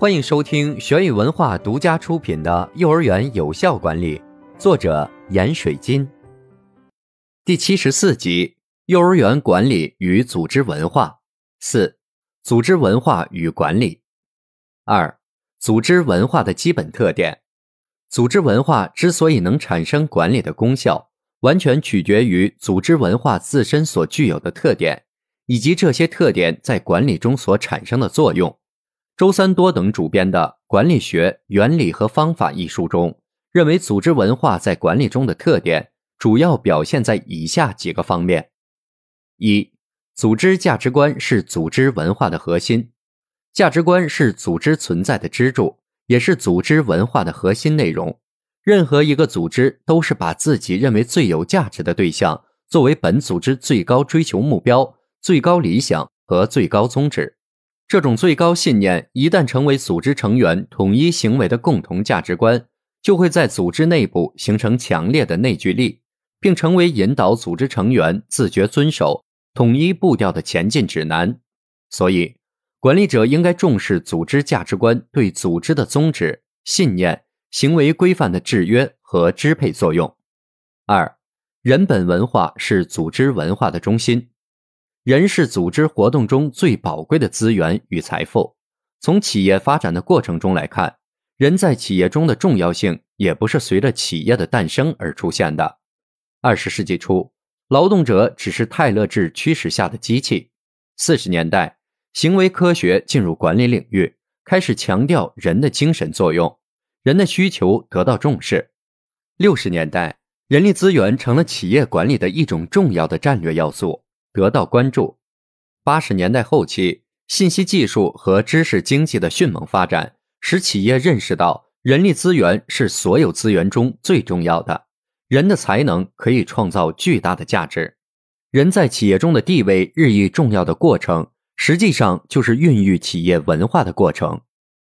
欢迎收听玄宇文化独家出品的《幼儿园有效管理》，作者闫水金。第七十四集：幼儿园管理与组织文化。四、组织文化与管理。二、组织文化的基本特点。组织文化之所以能产生管理的功效，完全取决于组织文化自身所具有的特点，以及这些特点在管理中所产生的作用。周三多等主编的《管理学原理和方法》一书中，认为组织文化在管理中的特点主要表现在以下几个方面：一、组织价值观是组织文化的核心，价值观是组织存在的支柱，也是组织文化的核心内容。任何一个组织都是把自己认为最有价值的对象作为本组织最高追求目标、最高理想和最高宗旨。这种最高信念一旦成为组织成员统一行为的共同价值观，就会在组织内部形成强烈的内聚力，并成为引导组织成员自觉遵守统一步调的前进指南。所以，管理者应该重视组织价值观对组织的宗旨、信念、行为规范的制约和支配作用。二，人本文化是组织文化的中心。人是组织活动中最宝贵的资源与财富。从企业发展的过程中来看，人在企业中的重要性也不是随着企业的诞生而出现的。二十世纪初，劳动者只是泰勒制驱使下的机器。四十年代，行为科学进入管理领域，开始强调人的精神作用，人的需求得到重视。六十年代，人力资源成了企业管理的一种重要的战略要素。得到关注。八十年代后期，信息技术和知识经济的迅猛发展，使企业认识到人力资源是所有资源中最重要的。人的才能可以创造巨大的价值。人在企业中的地位日益重要的过程，实际上就是孕育企业文化的过程。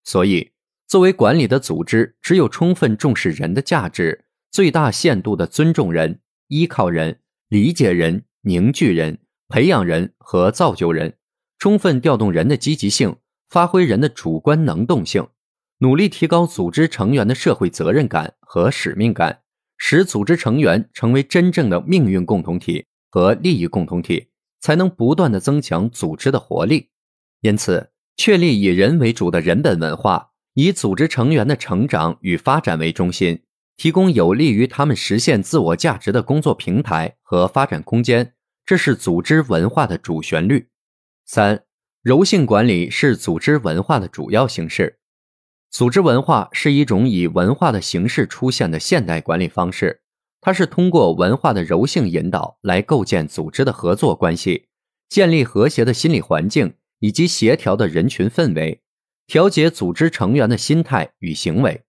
所以，作为管理的组织，只有充分重视人的价值，最大限度的尊重人、依靠人、理解人、凝聚人。培养人和造就人，充分调动人的积极性，发挥人的主观能动性，努力提高组织成员的社会责任感和使命感，使组织成员成为真正的命运共同体和利益共同体，才能不断的增强组织的活力。因此，确立以人为主的人本文化，以组织成员的成长与发展为中心，提供有利于他们实现自我价值的工作平台和发展空间。这是组织文化的主旋律。三、柔性管理是组织文化的主要形式。组织文化是一种以文化的形式出现的现代管理方式，它是通过文化的柔性引导来构建组织的合作关系，建立和谐的心理环境以及协调的人群氛围，调节组织成员的心态与行为，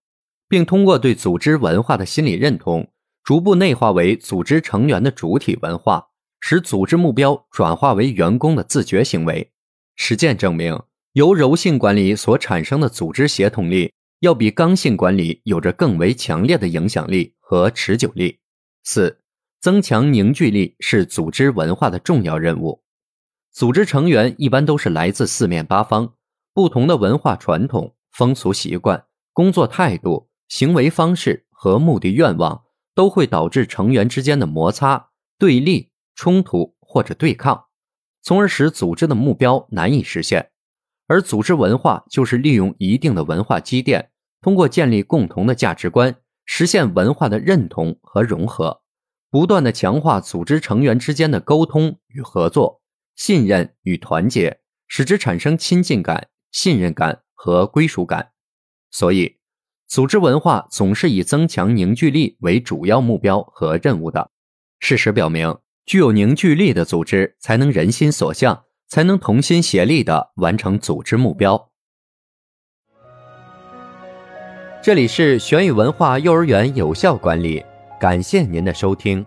并通过对组织文化的心理认同，逐步内化为组织成员的主体文化。使组织目标转化为员工的自觉行为。实践证明，由柔性管理所产生的组织协同力，要比刚性管理有着更为强烈的影响力和持久力。四、增强凝聚力是组织文化的重要任务。组织成员一般都是来自四面八方，不同的文化传统、风俗习惯、工作态度、行为方式和目的愿望，都会导致成员之间的摩擦、对立。冲突或者对抗，从而使组织的目标难以实现。而组织文化就是利用一定的文化积淀，通过建立共同的价值观，实现文化的认同和融合，不断的强化组织成员之间的沟通与合作、信任与团结，使之产生亲近感、信任感和归属感。所以，组织文化总是以增强凝聚力为主要目标和任务的。事实表明。具有凝聚力的组织，才能人心所向，才能同心协力的完成组织目标。这里是玄宇文化幼儿园有效管理，感谢您的收听。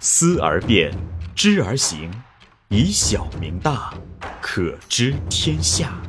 思而变，知而行，以小明大，可知天下。